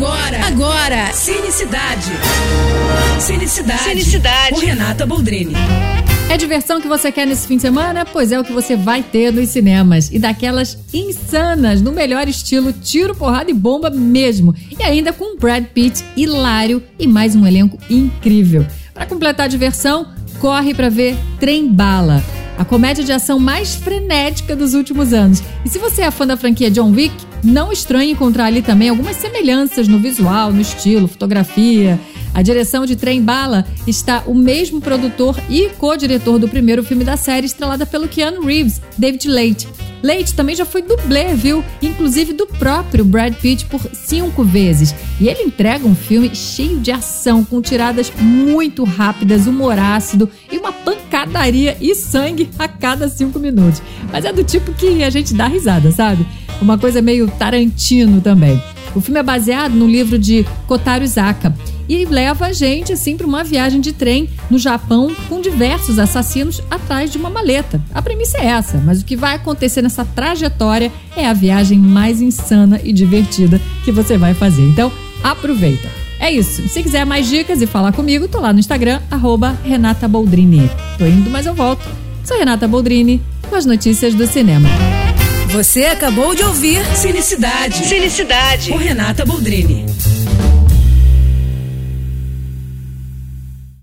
Agora, agora, Cinecidade. Cinecidade. Cinecidade. Com Renata Boldrini. É diversão que você quer nesse fim de semana? Pois é o que você vai ter nos cinemas. E daquelas insanas, no melhor estilo tiro, porrada e bomba mesmo. E ainda com Brad Pitt hilário e mais um elenco incrível. Para completar a diversão, corre para ver Trem Bala a comédia de ação mais frenética dos últimos anos. E se você é fã da franquia John Wick, não estranhe encontrar ali também algumas semelhanças no visual, no estilo, fotografia. A direção de Trem Bala está o mesmo produtor e co-diretor do primeiro filme da série, estrelada pelo Keanu Reeves, David Leite. Leite também já foi dublê, viu? Inclusive do próprio Brad Pitt por cinco vezes. E ele entrega um filme cheio de ação, com tiradas muito rápidas, humor ácido e uma pancadaria e sangue a cada cinco minutos. Mas é do tipo que a gente dá risada, sabe? Uma coisa meio Tarantino também. O filme é baseado no livro de Kotaro Isaka e leva a gente assim para uma viagem de trem no Japão com diversos assassinos atrás de uma maleta. A premissa é essa, mas o que vai acontecer nessa trajetória é a viagem mais insana e divertida que você vai fazer. Então, aproveita. É isso. Se quiser mais dicas e falar comigo, tô lá no Instagram, arroba Renata Boldrini. Tô indo, mas eu volto. Sou Renata Boldrini com as notícias do cinema. Você acabou de ouvir Cinicidade. Cinicidade. Com Renata Boldrini.